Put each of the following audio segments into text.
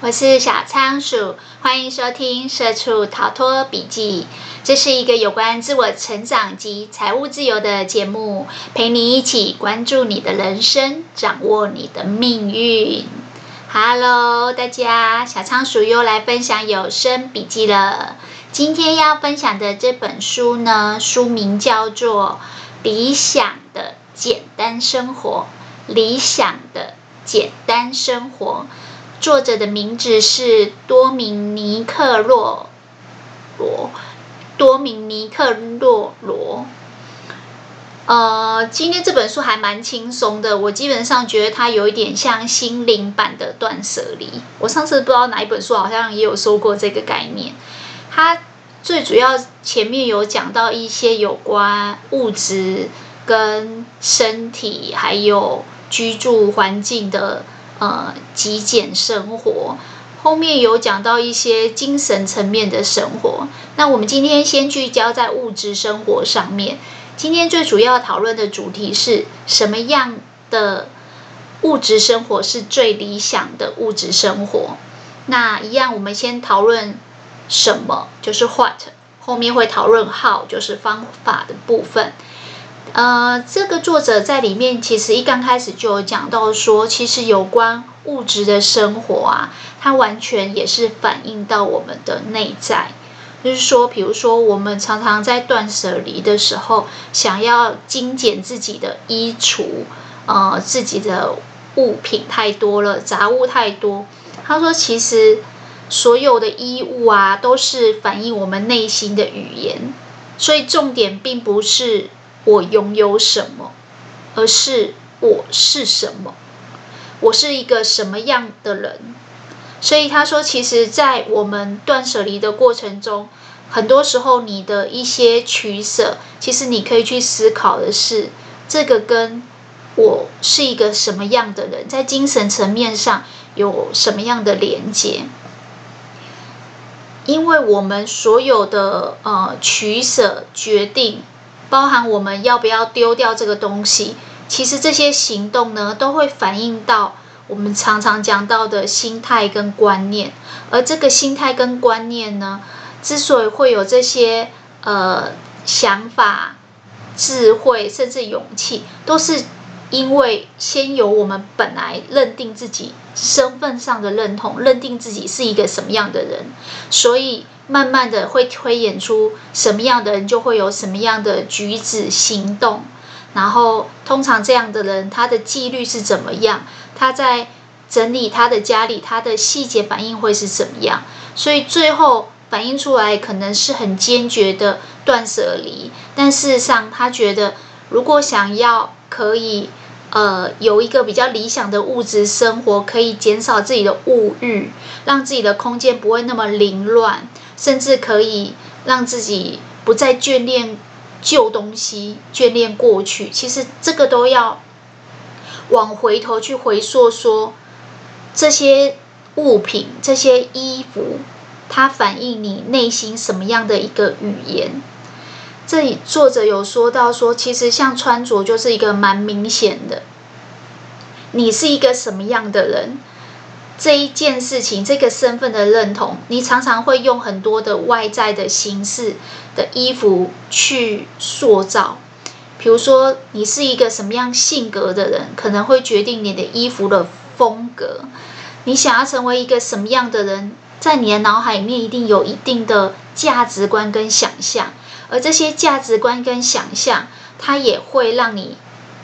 我是小仓鼠，欢迎收听《社畜逃脱笔记》。这是一个有关自我成长及财务自由的节目，陪你一起关注你的人生，掌握你的命运。Hello，大家，小仓鼠又来分享有声笔记了。今天要分享的这本书呢，书名叫做《理想的简单生活》。理想的简单生活。作者的名字是多明尼克·洛罗，多明尼克·洛罗。呃，今天这本书还蛮轻松的，我基本上觉得它有一点像心灵版的断舍离。我上次不知道哪一本书好像也有说过这个概念。它最主要前面有讲到一些有关物质跟身体还有居住环境的。呃，极简生活，后面有讲到一些精神层面的生活。那我们今天先聚焦在物质生活上面。今天最主要讨论的主题是什么样的物质生活是最理想的物质生活？那一样，我们先讨论什么，就是 what，后面会讨论 how，就是方法的部分。呃，这个作者在里面其实一刚开始就有讲到说，其实有关物质的生活啊，它完全也是反映到我们的内在。就是说，比如说我们常常在断舍离的时候，想要精简自己的衣橱，呃，自己的物品太多了，杂物太多。他说，其实所有的衣物啊，都是反映我们内心的语言，所以重点并不是。我拥有什么，而是我是什么？我是一个什么样的人？所以他说，其实，在我们断舍离的过程中，很多时候你的一些取舍，其实你可以去思考的是，这个跟我是一个什么样的人，在精神层面上有什么样的连接？因为我们所有的呃取舍决定。包含我们要不要丢掉这个东西，其实这些行动呢，都会反映到我们常常讲到的心态跟观念。而这个心态跟观念呢，之所以会有这些呃想法、智慧，甚至勇气，都是因为先有我们本来认定自己身份上的认同，认定自己是一个什么样的人，所以。慢慢的会推演出什么样的人就会有什么样的举止行动，然后通常这样的人他的纪律是怎么样？他在整理他的家里，他的细节反应会是怎么样？所以最后反映出来可能是很坚决的断舍离，但事实上他觉得如果想要可以呃有一个比较理想的物质生活，可以减少自己的物欲，让自己的空间不会那么凌乱。甚至可以让自己不再眷恋旧东西、眷恋过去。其实这个都要往回头去回溯，说这些物品、这些衣服，它反映你内心什么样的一个语言。这里作者有说到说，其实像穿着就是一个蛮明显的，你是一个什么样的人。这一件事情，这个身份的认同，你常常会用很多的外在的形式的衣服去塑造。比如说，你是一个什么样性格的人，可能会决定你的衣服的风格。你想要成为一个什么样的人，在你的脑海里面一定有一定的价值观跟想象，而这些价值观跟想象，它也会让你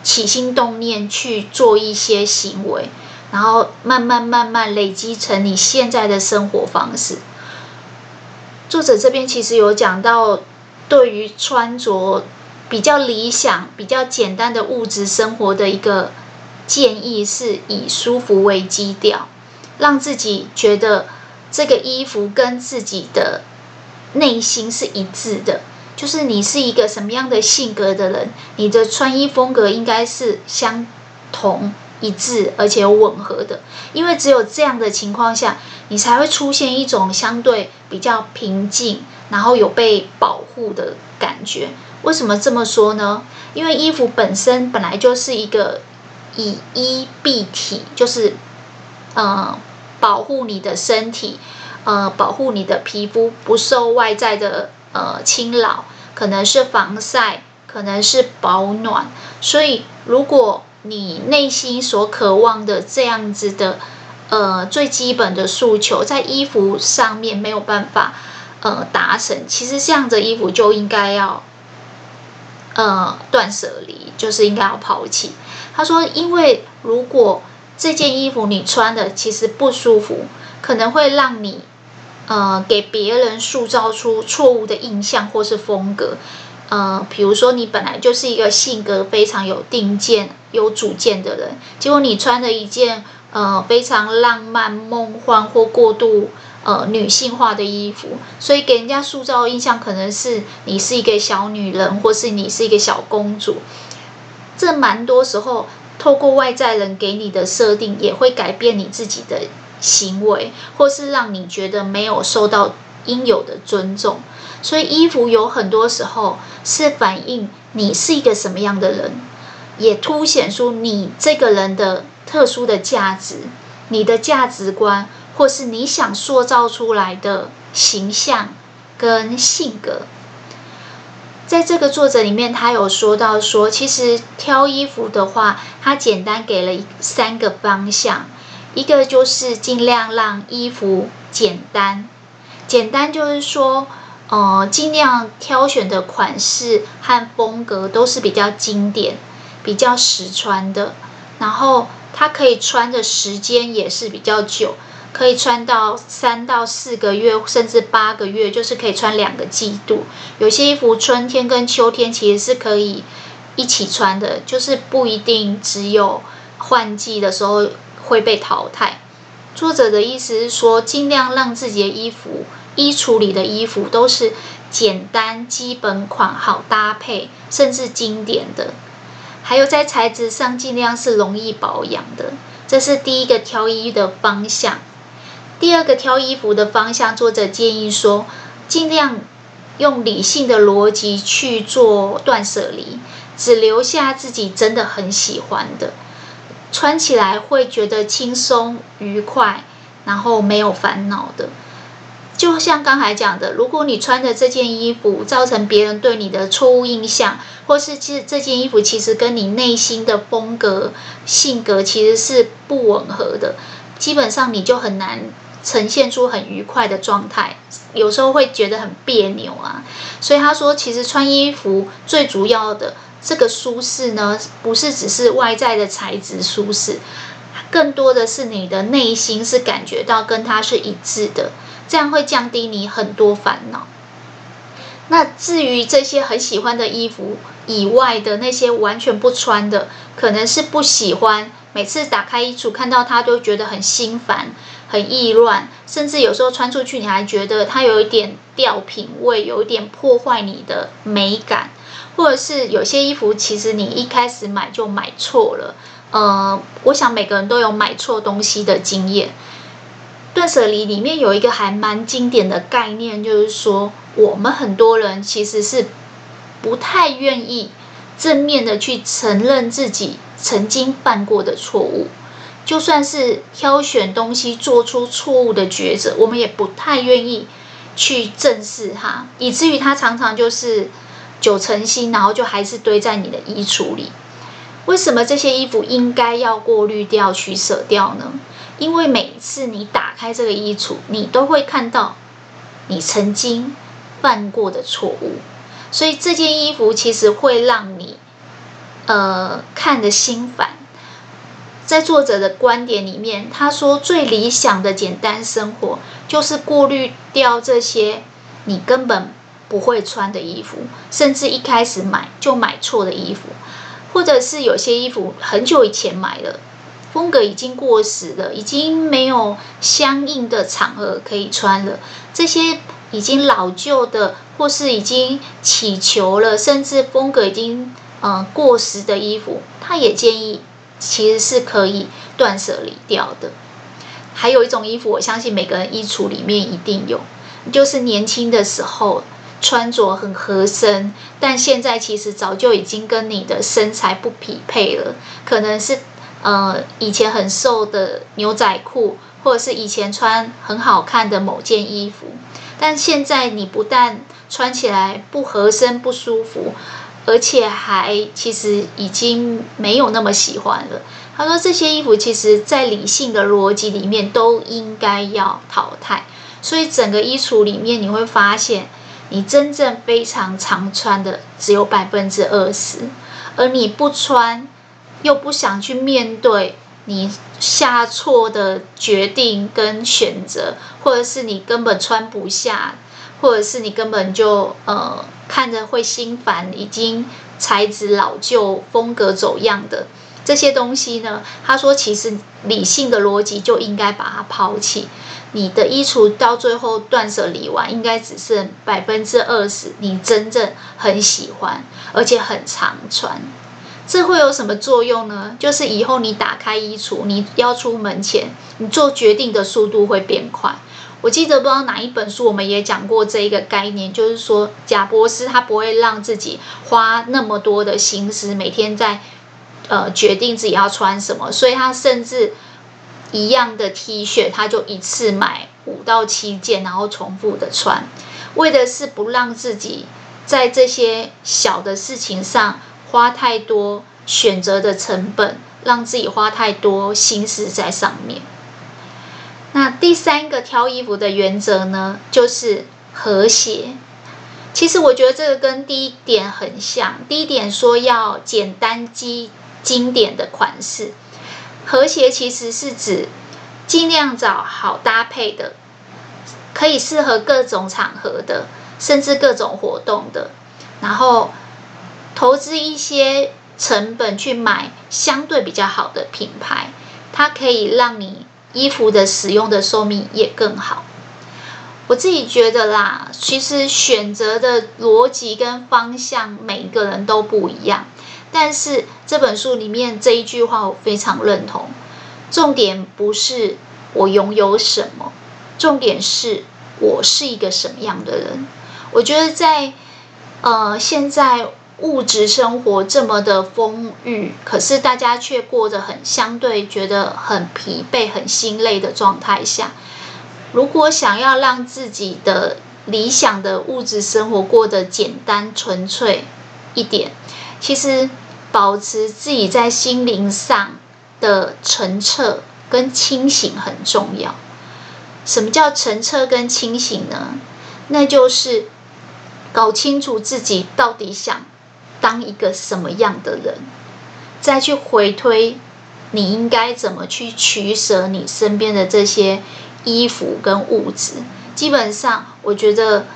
起心动念去做一些行为。然后慢慢慢慢累积成你现在的生活方式。作者这边其实有讲到，对于穿着比较理想、比较简单的物质生活的一个建议，是以舒服为基调，让自己觉得这个衣服跟自己的内心是一致的。就是你是一个什么样的性格的人，你的穿衣风格应该是相同。一致而且吻合的，因为只有这样的情况下，你才会出现一种相对比较平静，然后有被保护的感觉。为什么这么说呢？因为衣服本身本来就是一个以衣蔽体，就是嗯、呃、保护你的身体，呃，保护你的皮肤不受外在的呃清老，可能是防晒，可能是保暖。所以，如果你内心所渴望的这样子的呃最基本的诉求，在衣服上面没有办法呃达成，其实这样的衣服就应该要呃断舍离，就是应该要抛弃。他说，因为如果这件衣服你穿的其实不舒服，可能会让你，呃，给别人塑造出错误的印象或是风格，呃，比如说你本来就是一个性格非常有定见、有主见的人，结果你穿了一件呃非常浪漫、梦幻或过度呃女性化的衣服，所以给人家塑造的印象可能是你是一个小女人，或是你是一个小公主，这蛮多时候。透过外在人给你的设定，也会改变你自己的行为，或是让你觉得没有受到应有的尊重。所以，衣服有很多时候是反映你是一个什么样的人，也凸显出你这个人的特殊的价值、你的价值观，或是你想塑造出来的形象跟性格。在这个作者里面，他有说到说，其实挑衣服的话，他简单给了三个方向，一个就是尽量让衣服简单，简单就是说，呃，尽量挑选的款式和风格都是比较经典、比较实穿的，然后它可以穿的时间也是比较久。可以穿到三到四个月，甚至八个月，就是可以穿两个季度。有些衣服春天跟秋天其实是可以一起穿的，就是不一定只有换季的时候会被淘汰。作者的意思是说，尽量让自己的衣服、衣橱里的衣服都是简单、基本款、好搭配，甚至经典的。还有在材质上，尽量是容易保养的。这是第一个挑衣的方向。第二个挑衣服的方向，作者建议说，尽量用理性的逻辑去做断舍离，只留下自己真的很喜欢的，穿起来会觉得轻松愉快，然后没有烦恼的。就像刚才讲的，如果你穿的这件衣服造成别人对你的错误印象，或是其实这件衣服其实跟你内心的风格、性格其实是不吻合的，基本上你就很难。呈现出很愉快的状态，有时候会觉得很别扭啊。所以他说，其实穿衣服最主要的这个舒适呢，不是只是外在的材质舒适，更多的是你的内心是感觉到跟它是一致的，这样会降低你很多烦恼。那至于这些很喜欢的衣服以外的那些完全不穿的，可能是不喜欢，每次打开衣橱看到它都觉得很心烦。很意乱，甚至有时候穿出去，你还觉得它有一点掉品味，有一点破坏你的美感，或者是有些衣服其实你一开始买就买错了。呃，我想每个人都有买错东西的经验。断舍离里面有一个还蛮经典的概念，就是说我们很多人其实是不太愿意正面的去承认自己曾经犯过的错误。就算是挑选东西做出错误的抉择，我们也不太愿意去正视它，以至于它常常就是九成新，然后就还是堆在你的衣橱里。为什么这些衣服应该要过滤掉、取舍掉呢？因为每一次你打开这个衣橱，你都会看到你曾经犯过的错误，所以这件衣服其实会让你呃看得心烦。在作者的观点里面，他说最理想的简单生活就是过滤掉这些你根本不会穿的衣服，甚至一开始买就买错的衣服，或者是有些衣服很久以前买了，风格已经过时了，已经没有相应的场合可以穿了。这些已经老旧的，或是已经起球了，甚至风格已经嗯、过时的衣服，他也建议。其实是可以断舍离掉的。还有一种衣服，我相信每个人衣橱里面一定有，就是年轻的时候穿着很合身，但现在其实早就已经跟你的身材不匹配了。可能是呃以前很瘦的牛仔裤，或者是以前穿很好看的某件衣服，但现在你不但穿起来不合身、不舒服，而且还其实已经没有那么喜欢了。他说这些衣服其实在理性的逻辑里面都应该要淘汰，所以整个衣橱里面你会发现，你真正非常常穿的只有百分之二十，而你不穿又不想去面对你下错的决定跟选择，或者是你根本穿不下。或者是你根本就呃看着会心烦，已经材质老旧、风格走样的这些东西呢？他说，其实理性的逻辑就应该把它抛弃。你的衣橱到最后断舍离完，应该只剩百分之二十，你真正很喜欢而且很常穿。这会有什么作用呢？就是以后你打开衣橱，你要出门前，你做决定的速度会变快。我记得不知道哪一本书，我们也讲过这一个概念，就是说贾伯斯他不会让自己花那么多的心思，每天在呃决定自己要穿什么，所以他甚至一样的 T 恤，他就一次买五到七件，然后重复的穿，为的是不让自己在这些小的事情上花太多选择的成本，让自己花太多心思在上面。那第三个挑衣服的原则呢，就是和谐。其实我觉得这个跟第一点很像。第一点说要简单、经经典的款式，和谐其实是指尽量找好搭配的，可以适合各种场合的，甚至各种活动的。然后投资一些成本去买相对比较好的品牌，它可以让你。衣服的使用的寿命也更好。我自己觉得啦，其实选择的逻辑跟方向每一个人都不一样。但是这本书里面这一句话我非常认同。重点不是我拥有什么，重点是我是一个什么样的人。我觉得在呃现在。物质生活这么的丰裕，可是大家却过得很相对觉得很疲惫、很心累的状态下。如果想要让自己的理想的物质生活过得简单纯粹一点，其实保持自己在心灵上的澄澈跟清醒很重要。什么叫澄澈跟清醒呢？那就是搞清楚自己到底想。当一个什么样的人，再去回推，你应该怎么去取舍你身边的这些衣服跟物质？基本上，我觉得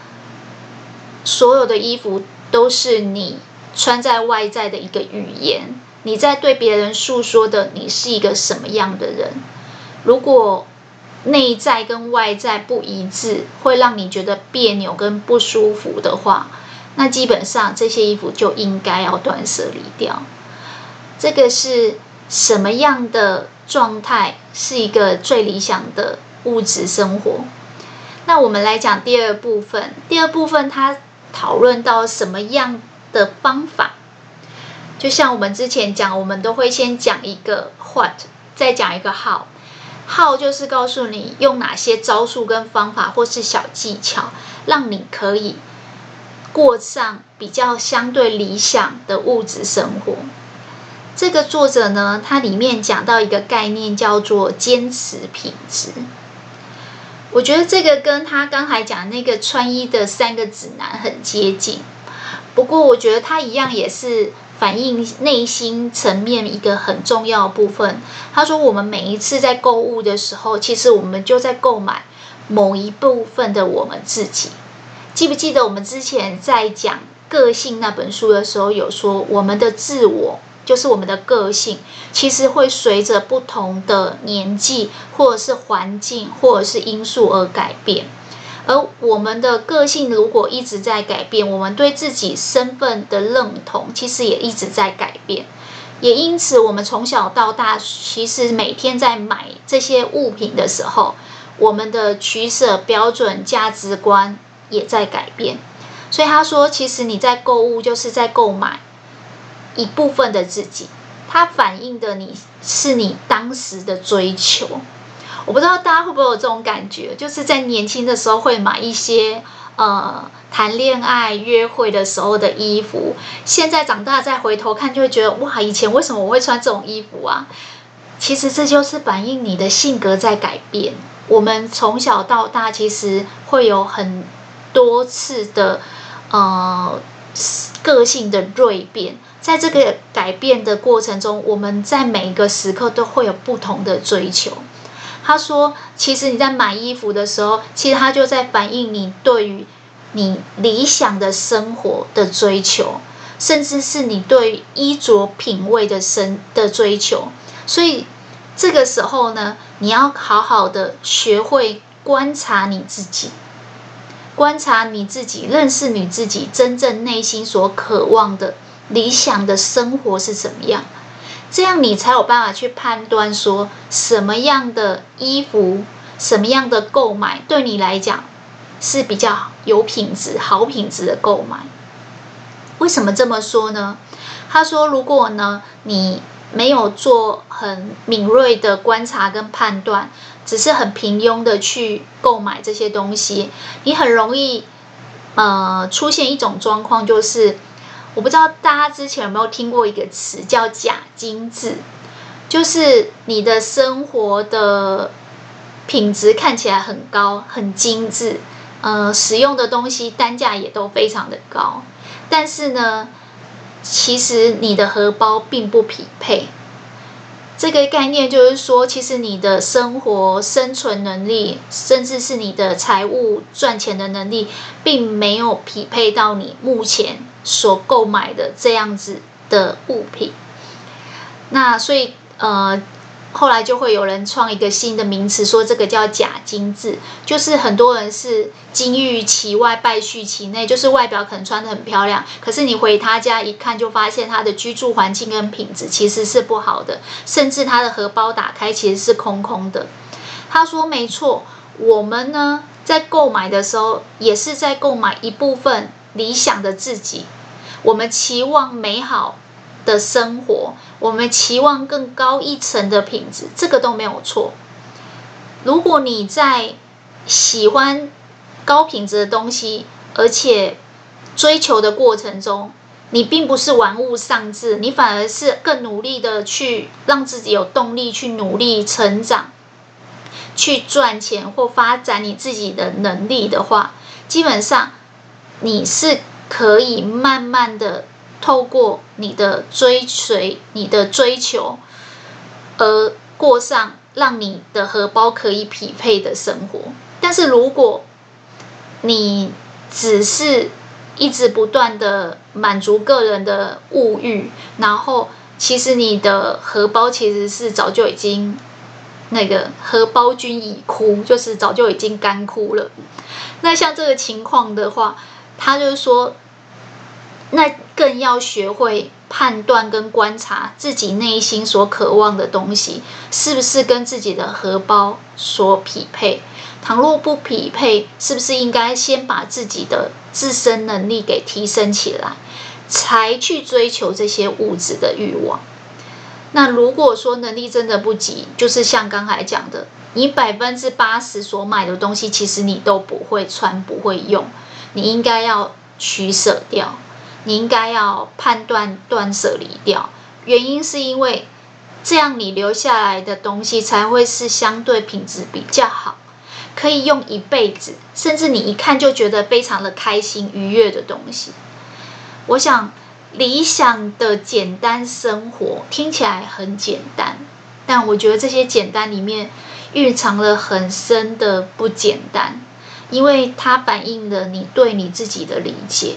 所有的衣服都是你穿在外在的一个语言，你在对别人诉说的你是一个什么样的人。如果内在跟外在不一致，会让你觉得别扭跟不舒服的话。那基本上这些衣服就应该要断舍离掉。这个是什么样的状态是一个最理想的物质生活？那我们来讲第二部分。第二部分它讨论到什么样的方法？就像我们之前讲，我们都会先讲一个 what，再讲一个 how。how 就是告诉你用哪些招数跟方法或是小技巧，让你可以。过上比较相对理想的物质生活。这个作者呢，他里面讲到一个概念叫做坚持品质。我觉得这个跟他刚才讲那个穿衣的三个指南很接近。不过，我觉得他一样也是反映内心层面一个很重要的部分。他说，我们每一次在购物的时候，其实我们就在购买某一部分的我们自己。记不记得我们之前在讲个性那本书的时候，有说我们的自我就是我们的个性，其实会随着不同的年纪，或者是环境，或者是因素而改变。而我们的个性如果一直在改变，我们对自己身份的认同其实也一直在改变。也因此，我们从小到大，其实每天在买这些物品的时候，我们的取舍标准、价值观。也在改变，所以他说，其实你在购物就是在购买一部分的自己，它反映的你是你当时的追求。我不知道大家会不会有这种感觉，就是在年轻的时候会买一些呃谈恋爱约会的时候的衣服，现在长大再回头看，就会觉得哇，以前为什么我会穿这种衣服啊？其实这就是反映你的性格在改变。我们从小到大，其实会有很多次的呃个性的锐变，在这个改变的过程中，我们在每一个时刻都会有不同的追求。他说：“其实你在买衣服的时候，其实他就在反映你对于你理想的生活的追求，甚至是你对衣着品味的生的追求。所以这个时候呢，你要好好的学会观察你自己，观察你自己，认识你自己真正内心所渴望的理想的生活是怎么样。”这样你才有办法去判断说什么样的衣服、什么样的购买对你来讲是比较有品质、好品质的购买。为什么这么说呢？他说，如果呢你没有做很敏锐的观察跟判断，只是很平庸的去购买这些东西，你很容易呃出现一种状况，就是。我不知道大家之前有没有听过一个词叫“假精致”，就是你的生活的品质看起来很高、很精致，呃，使用的东西单价也都非常的高，但是呢，其实你的荷包并不匹配。这个概念就是说，其实你的生活生存能力，甚至是你的财务赚钱的能力，并没有匹配到你目前所购买的这样子的物品。那所以，呃。后来就会有人创一个新的名词，说这个叫假精致，就是很多人是金玉其外，败絮其内，就是外表可能穿得很漂亮，可是你回他家一看，就发现他的居住环境跟品质其实是不好的，甚至他的荷包打开其实是空空的。他说没错，我们呢在购买的时候，也是在购买一部分理想的自己，我们期望美好的生活。我们期望更高一层的品质，这个都没有错。如果你在喜欢高品质的东西，而且追求的过程中，你并不是玩物丧志，你反而是更努力的去让自己有动力去努力成长，去赚钱或发展你自己的能力的话，基本上你是可以慢慢的。透过你的追随、你的追求，而过上让你的荷包可以匹配的生活。但是，如果你只是一直不断的满足个人的物欲，然后其实你的荷包其实是早就已经那个荷包君已枯，就是早就已经干枯了。那像这个情况的话，他就是说。那更要学会判断跟观察自己内心所渴望的东西，是不是跟自己的荷包所匹配？倘若不匹配，是不是应该先把自己的自身能力给提升起来，才去追求这些物质的欲望？那如果说能力真的不及，就是像刚才讲的，你百分之八十所买的东西，其实你都不会穿，不会用，你应该要取舍掉。你应该要判断断舍离掉，原因是因为这样你留下来的东西才会是相对品质比较好，可以用一辈子，甚至你一看就觉得非常的开心愉悦的东西。我想理想的简单生活听起来很简单，但我觉得这些简单里面蕴藏了很深的不简单，因为它反映了你对你自己的理解。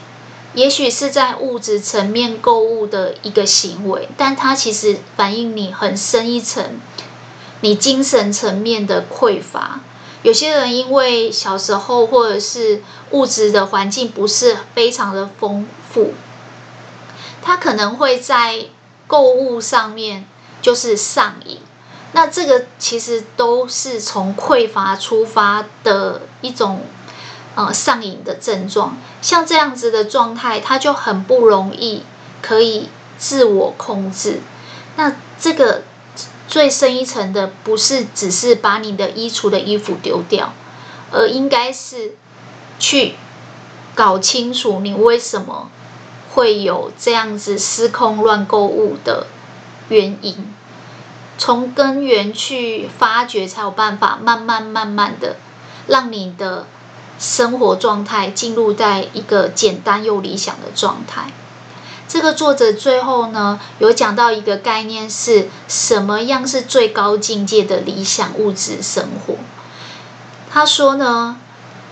也许是在物质层面购物的一个行为，但它其实反映你很深一层，你精神层面的匮乏。有些人因为小时候或者是物质的环境不是非常的丰富，他可能会在购物上面就是上瘾。那这个其实都是从匮乏出发的一种。呃，上瘾的症状，像这样子的状态，他就很不容易可以自我控制。那这个最深一层的，不是只是把你的衣橱的衣服丢掉，而应该是去搞清楚你为什么会有这样子失控乱购物的原因，从根源去发掘，才有办法慢慢慢慢的让你的生活状态进入在一个简单又理想的状态。这个作者最后呢，有讲到一个概念，是什么样是最高境界的理想物质生活？他说呢，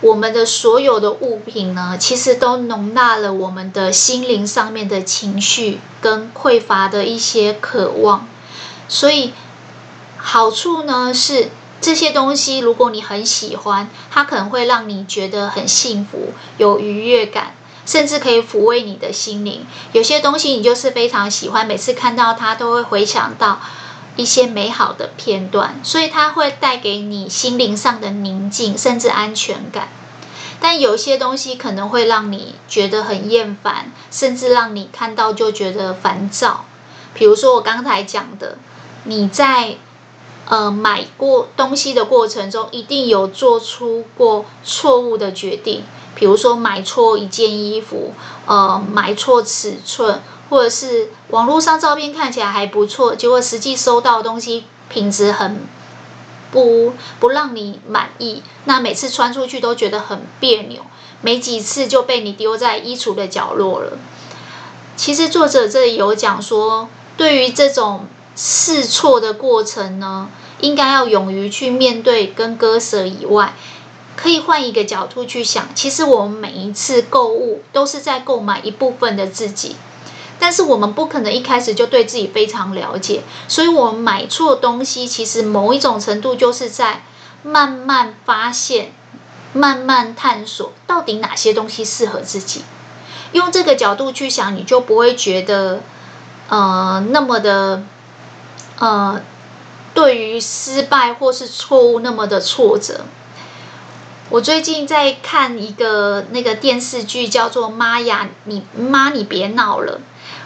我们的所有的物品呢，其实都容纳了我们的心灵上面的情绪跟匮乏的一些渴望，所以好处呢是这些东西，如果你很喜欢，它可能会让你觉得很幸福，有愉悦感。甚至可以抚慰你的心灵。有些东西你就是非常喜欢，每次看到它都会回想到一些美好的片段，所以它会带给你心灵上的宁静，甚至安全感。但有些东西可能会让你觉得很厌烦，甚至让你看到就觉得烦躁。比如说我刚才讲的，你在呃买过东西的过程中，一定有做出过错误的决定。比如说买错一件衣服，呃，买错尺寸，或者是网络上照片看起来还不错，结果实际收到的东西品质很不不让你满意，那每次穿出去都觉得很别扭，没几次就被你丢在衣橱的角落了。其实作者这里有讲说，对于这种试错的过程呢，应该要勇于去面对跟割舍以外。可以换一个角度去想，其实我们每一次购物都是在购买一部分的自己，但是我们不可能一开始就对自己非常了解，所以我们买错东西，其实某一种程度就是在慢慢发现、慢慢探索到底哪些东西适合自己。用这个角度去想，你就不会觉得呃那么的呃对于失败或是错误那么的挫折。我最近在看一个那个电视剧，叫做《妈呀，你妈你别闹了》，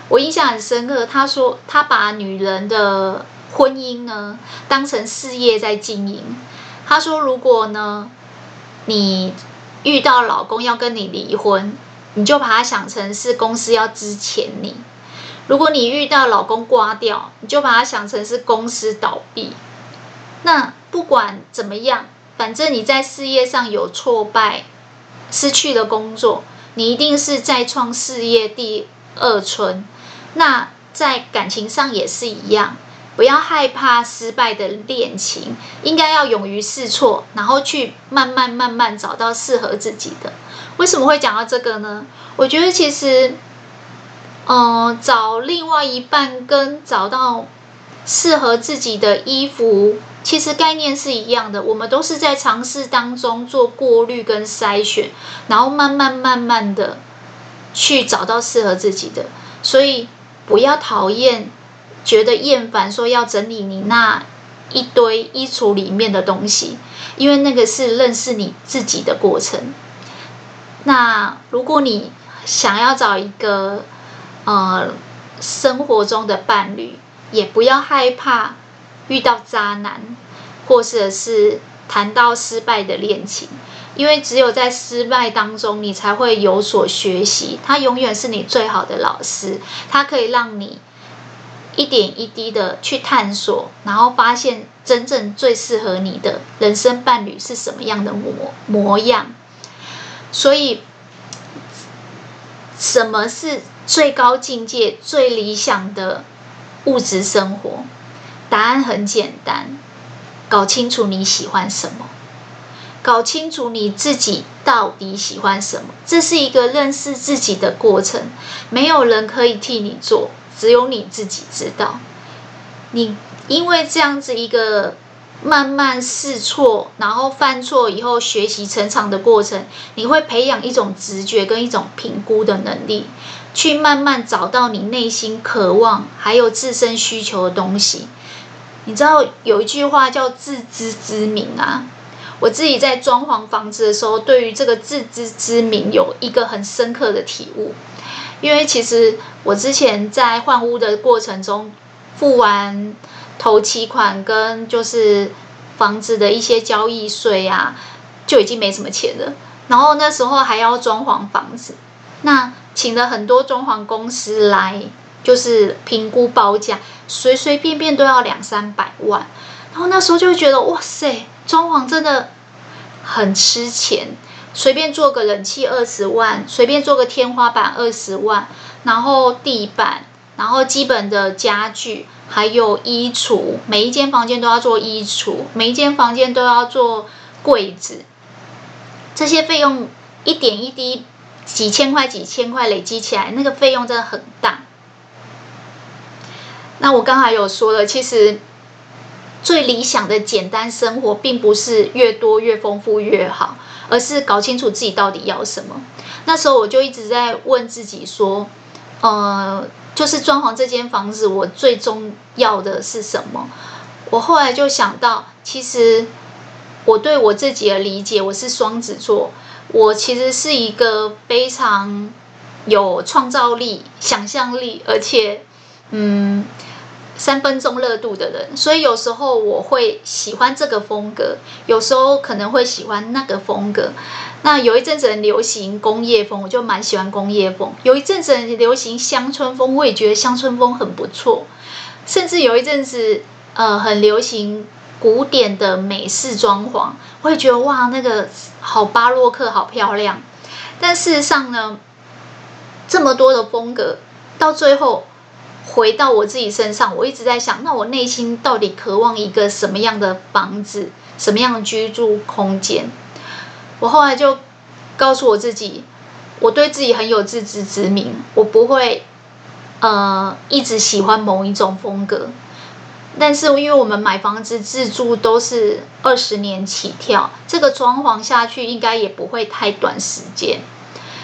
我印象很深刻。他说他把女人的婚姻呢当成事业在经营。他说如果呢你遇到老公要跟你离婚，你就把他想成是公司要支遣你；如果你遇到老公挂掉，你就把它想成是公司倒闭。那不管怎么样。反正你在事业上有挫败，失去了工作，你一定是再创事业第二春。那在感情上也是一样，不要害怕失败的恋情，应该要勇于试错，然后去慢慢慢慢找到适合自己的。为什么会讲到这个呢？我觉得其实，呃，找另外一半跟找到适合自己的衣服。其实概念是一样的，我们都是在尝试当中做过滤跟筛选，然后慢慢慢慢的去找到适合自己的。所以不要讨厌，觉得厌烦，说要整理你那一堆衣橱里面的东西，因为那个是认识你自己的过程。那如果你想要找一个呃生活中的伴侣，也不要害怕。遇到渣男，或者是谈到失败的恋情，因为只有在失败当中，你才会有所学习。他永远是你最好的老师，他可以让你一点一滴的去探索，然后发现真正最适合你的人生伴侣是什么样的模模样。所以，什么是最高境界、最理想的物质生活？答案很简单，搞清楚你喜欢什么，搞清楚你自己到底喜欢什么，这是一个认识自己的过程。没有人可以替你做，只有你自己知道。你因为这样子一个慢慢试错，然后犯错以后学习成长的过程，你会培养一种直觉跟一种评估的能力，去慢慢找到你内心渴望还有自身需求的东西。你知道有一句话叫自知之明啊，我自己在装潢房子的时候，对于这个自知之明有一个很深刻的体悟。因为其实我之前在换屋的过程中，付完头期款跟就是房子的一些交易税啊，就已经没什么钱了。然后那时候还要装潢房子，那请了很多装潢公司来，就是评估报价，随随便便都要两三百万。然后那时候就会觉得，哇塞，装潢真的很吃钱。随便做个冷气二十万，随便做个天花板二十万，然后地板，然后基本的家具，还有衣橱，每一间房间都要做衣橱，每一间房间都要做柜子。这些费用一点一滴，几千块几千块累积起来，那个费用真的很大。那我刚才有说了，其实最理想的简单生活，并不是越多越丰富越好。而是搞清楚自己到底要什么。那时候我就一直在问自己说，呃，就是装潢这间房子，我最终要的是什么？我后来就想到，其实我对我自己的理解，我是双子座，我其实是一个非常有创造力、想象力，而且，嗯。三分钟热度的人，所以有时候我会喜欢这个风格，有时候可能会喜欢那个风格。那有一阵子很流行工业风，我就蛮喜欢工业风；有一阵子很流行乡村风，我也觉得乡村风很不错。甚至有一阵子，呃，很流行古典的美式装潢，我也觉得哇，那个好巴洛克，好漂亮。但事实上呢，这么多的风格，到最后。回到我自己身上，我一直在想，那我内心到底渴望一个什么样的房子，什么样的居住空间？我后来就告诉我自己，我对自己很有自知之明，我不会呃一直喜欢某一种风格。但是因为我们买房子自住都是二十年起跳，这个装潢下去应该也不会太短时间，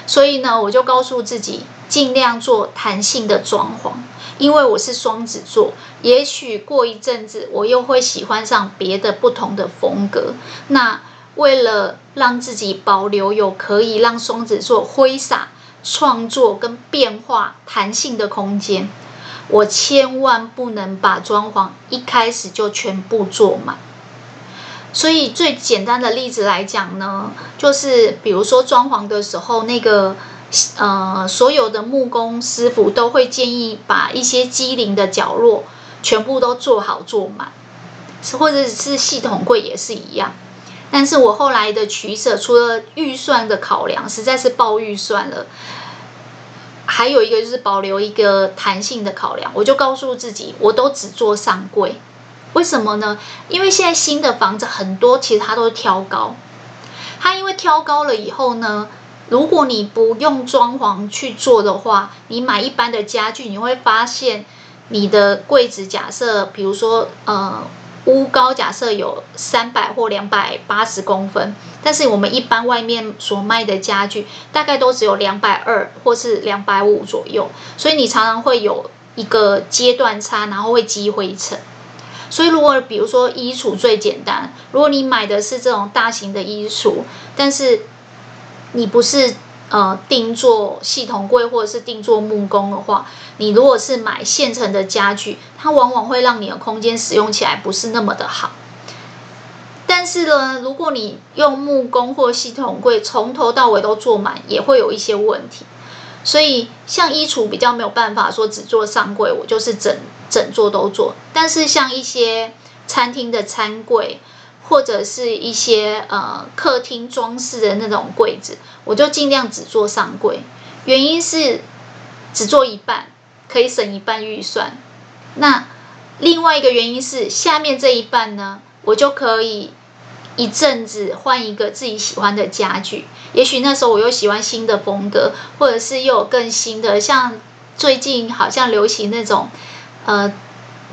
所以呢，我就告诉自己，尽量做弹性的装潢。因为我是双子座，也许过一阵子我又会喜欢上别的不同的风格。那为了让自己保留有可以让双子座挥洒、创作跟变化、弹性的空间，我千万不能把装潢一开始就全部做满。所以最简单的例子来讲呢，就是比如说装潢的时候那个。呃，所有的木工师傅都会建议把一些机灵的角落全部都做好做满，或者是系统柜也是一样。但是我后来的取舍，除了预算的考量，实在是爆预算了，还有一个就是保留一个弹性的考量。我就告诉自己，我都只做上柜。为什么呢？因为现在新的房子很多，其实它都是挑高。它因为挑高了以后呢，如果你不用装潢去做的话，你买一般的家具，你会发现你的柜子假设，比如说呃屋高假设有三百或两百八十公分，但是我们一般外面所卖的家具大概都只有两百二或是两百五左右，所以你常常会有一个阶段差，然后会积灰尘。所以如果比如说衣橱最简单，如果你买的是这种大型的衣橱，但是你不是呃定做系统柜或者是定做木工的话，你如果是买现成的家具，它往往会让你的空间使用起来不是那么的好。但是呢，如果你用木工或系统柜从头到尾都做满，也会有一些问题。所以像衣橱比较没有办法说只做上柜，我就是整整座都做。但是像一些餐厅的餐柜。或者是一些呃客厅装饰的那种柜子，我就尽量只做上柜。原因是只做一半可以省一半预算。那另外一个原因是下面这一半呢，我就可以一阵子换一个自己喜欢的家具。也许那时候我又喜欢新的风格，或者是又有更新的，像最近好像流行那种呃。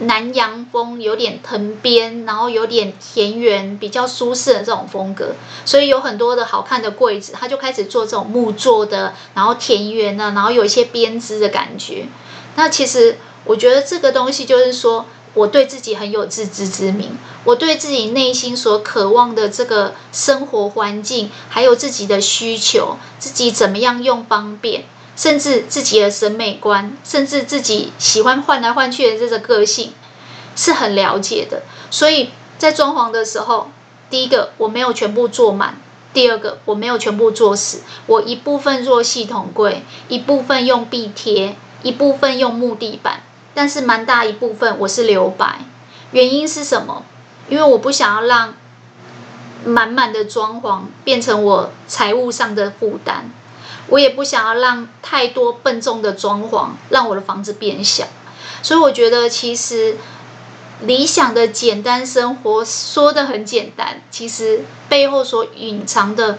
南洋风有点藤边，然后有点田园，比较舒适的这种风格，所以有很多的好看的柜子，他就开始做这种木做的，然后田园的，然后有一些编织的感觉。那其实我觉得这个东西就是说，我对自己很有自知之明，我对自己内心所渴望的这个生活环境，还有自己的需求，自己怎么样用方便。甚至自己的审美观，甚至自己喜欢换来换去的这个个性，是很了解的。所以在装潢的时候，第一个我没有全部做满，第二个我没有全部做死，我一部分做系统柜，一部分用壁贴，一部分用木地板，但是蛮大一部分我是留白。原因是什么？因为我不想要让满满的装潢变成我财务上的负担，我也不想要让太多笨重的装潢让我的房子变小。所以我觉得，其实理想的简单生活说得很简单，其实背后所隐藏的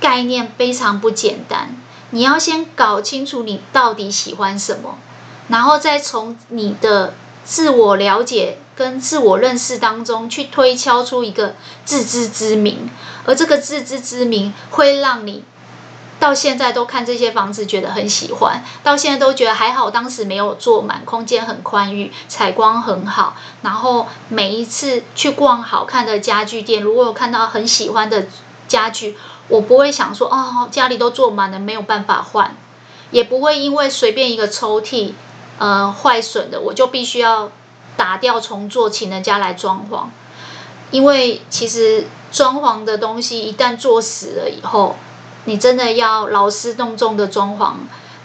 概念非常不简单。你要先搞清楚你到底喜欢什么，然后再从你的自我了解跟自我认识当中去推敲出一个自知之明，而这个自知之明会让你到现在都看这些房子觉得很喜欢，到现在都觉得还好，当时没有做满，空间很宽裕，采光很好，然后每一次去逛好看的家具店，如果有看到很喜欢的家具，我不会想说哦，家里都做满了，没有办法换，也不会因为随便一个抽屉。呃，坏损的我就必须要打掉重做，请人家来装潢。因为其实装潢的东西一旦做死了以后，你真的要劳师动众的装潢，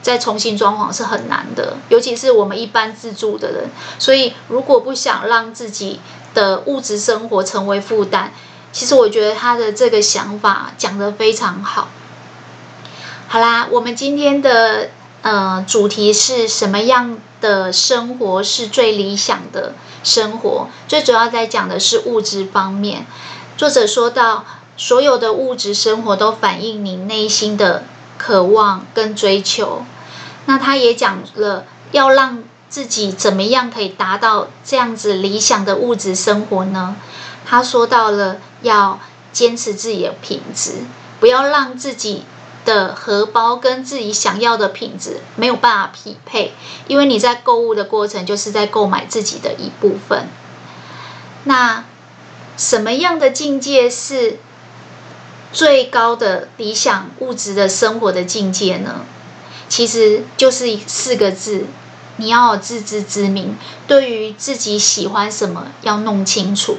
再重新装潢是很难的。尤其是我们一般自住的人，所以如果不想让自己的物质生活成为负担，其实我觉得他的这个想法讲得非常好。好啦，我们今天的。呃，主题是什么样的生活是最理想的生活？最主要在讲的是物质方面。作者说到，所有的物质生活都反映你内心的渴望跟追求。那他也讲了，要让自己怎么样可以达到这样子理想的物质生活呢？他说到了，要坚持自己的品质，不要让自己。的荷包跟自己想要的品质没有办法匹配，因为你在购物的过程就是在购买自己的一部分。那什么样的境界是最高的理想物质的生活的境界呢？其实就是四个字：你要有自知之明。对于自己喜欢什么，要弄清楚，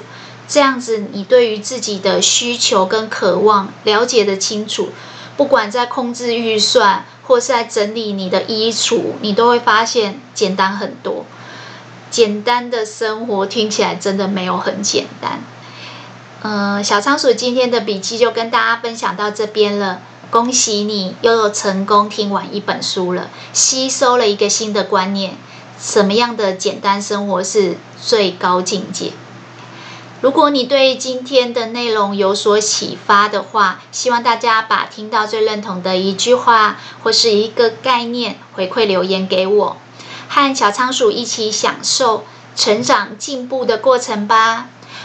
这样子你对于自己的需求跟渴望了解得清楚。不管在控制预算，或是在整理你的衣橱，你都会发现简单很多。简单的生活听起来真的没有很简单。嗯、小仓鼠今天的笔记就跟大家分享到这边了。恭喜你又有成功听完一本书了，吸收了一个新的观念：什么样的简单生活是最高境界？如果你对今天的内容有所启发的话，希望大家把听到最认同的一句话或是一个概念回馈留言给我，和小仓鼠一起享受成长进步的过程吧。